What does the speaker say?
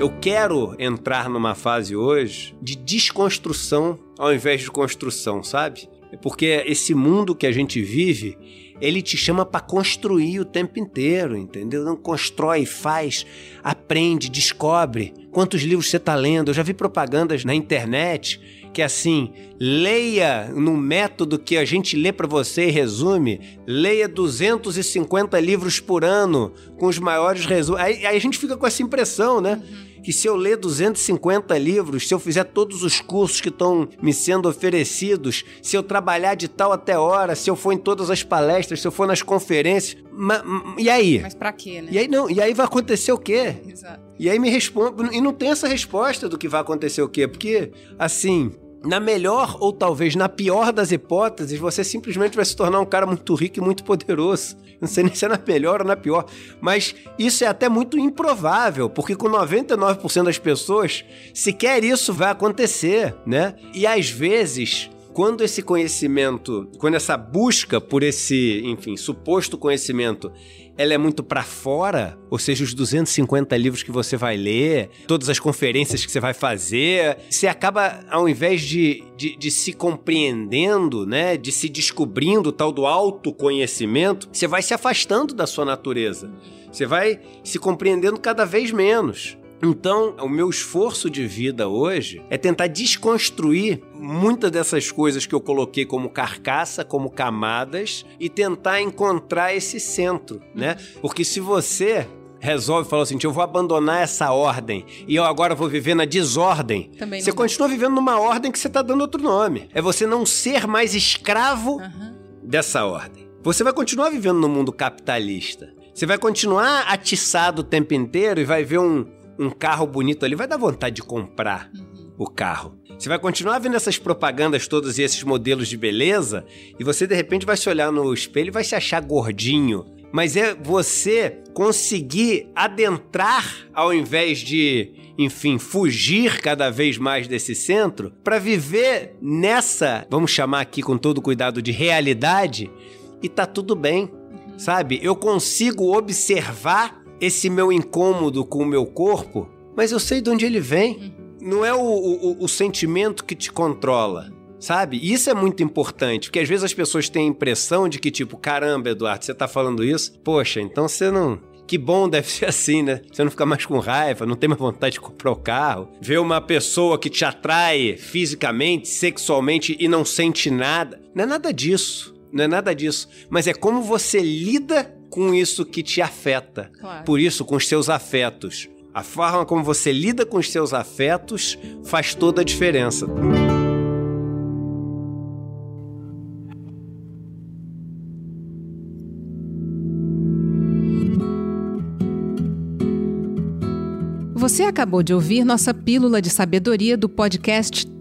Eu quero entrar numa fase hoje de desconstrução ao invés de construção, sabe? Porque esse mundo que a gente vive, ele te chama para construir o tempo inteiro, entendeu? Não constrói, faz, aprende, descobre. Quantos livros você está lendo? Eu já vi propagandas na internet que assim, leia no método que a gente lê para você e resume, leia 250 livros por ano com os maiores resumos. Aí, aí a gente fica com essa impressão, né? Uhum que se eu ler 250 livros, se eu fizer todos os cursos que estão me sendo oferecidos, se eu trabalhar de tal até hora, se eu for em todas as palestras, se eu for nas conferências, ma, e aí? Mas pra quê, né? E aí não, e aí vai acontecer o quê? Exato. E aí me responde, e não tem essa resposta do que vai acontecer o quê? Porque assim, na melhor ou talvez na pior das hipóteses, você simplesmente vai se tornar um cara muito rico e muito poderoso. Não sei nem se é na melhor ou na pior, mas isso é até muito improvável, porque com 99% das pessoas, sequer isso vai acontecer, né? E às vezes, quando esse conhecimento, quando essa busca por esse, enfim, suposto conhecimento, ela é muito para fora, ou seja, os 250 livros que você vai ler, todas as conferências que você vai fazer, você acaba, ao invés de, de, de se compreendendo, né, de se descobrindo tal do autoconhecimento, você vai se afastando da sua natureza. Você vai se compreendendo cada vez menos. Então, o meu esforço de vida hoje é tentar desconstruir muitas dessas coisas que eu coloquei como carcaça, como camadas, e tentar encontrar esse centro, né? Porque se você resolve falar assim, eu vou abandonar essa ordem e eu agora vou viver na desordem. Também você continua vivendo numa ordem que você está dando outro nome. É você não ser mais escravo Aham. dessa ordem. Você vai continuar vivendo no mundo capitalista. Você vai continuar atiçado o tempo inteiro e vai ver um, um carro bonito ali, vai dar vontade de comprar o carro. Você vai continuar vendo essas propagandas todas e esses modelos de beleza e você de repente vai se olhar no espelho e vai se achar gordinho. Mas é você conseguir adentrar ao invés de, enfim, fugir cada vez mais desse centro para viver nessa, vamos chamar aqui com todo cuidado de realidade e tá tudo bem. Sabe? Eu consigo observar esse meu incômodo com o meu corpo, mas eu sei de onde ele vem. Não é o, o, o sentimento que te controla. Sabe? E Isso é muito importante, porque às vezes as pessoas têm a impressão de que, tipo, caramba, Eduardo, você tá falando isso? Poxa, então você não. Que bom deve ser assim, né? Você não fica mais com raiva, não tem mais vontade de comprar o carro. Ver uma pessoa que te atrai fisicamente, sexualmente e não sente nada. Não é nada disso. Não é nada disso. Mas é como você lida com isso que te afeta. Claro. Por isso, com os seus afetos. A forma como você lida com os seus afetos faz toda a diferença. Você acabou de ouvir nossa pílula de sabedoria do podcast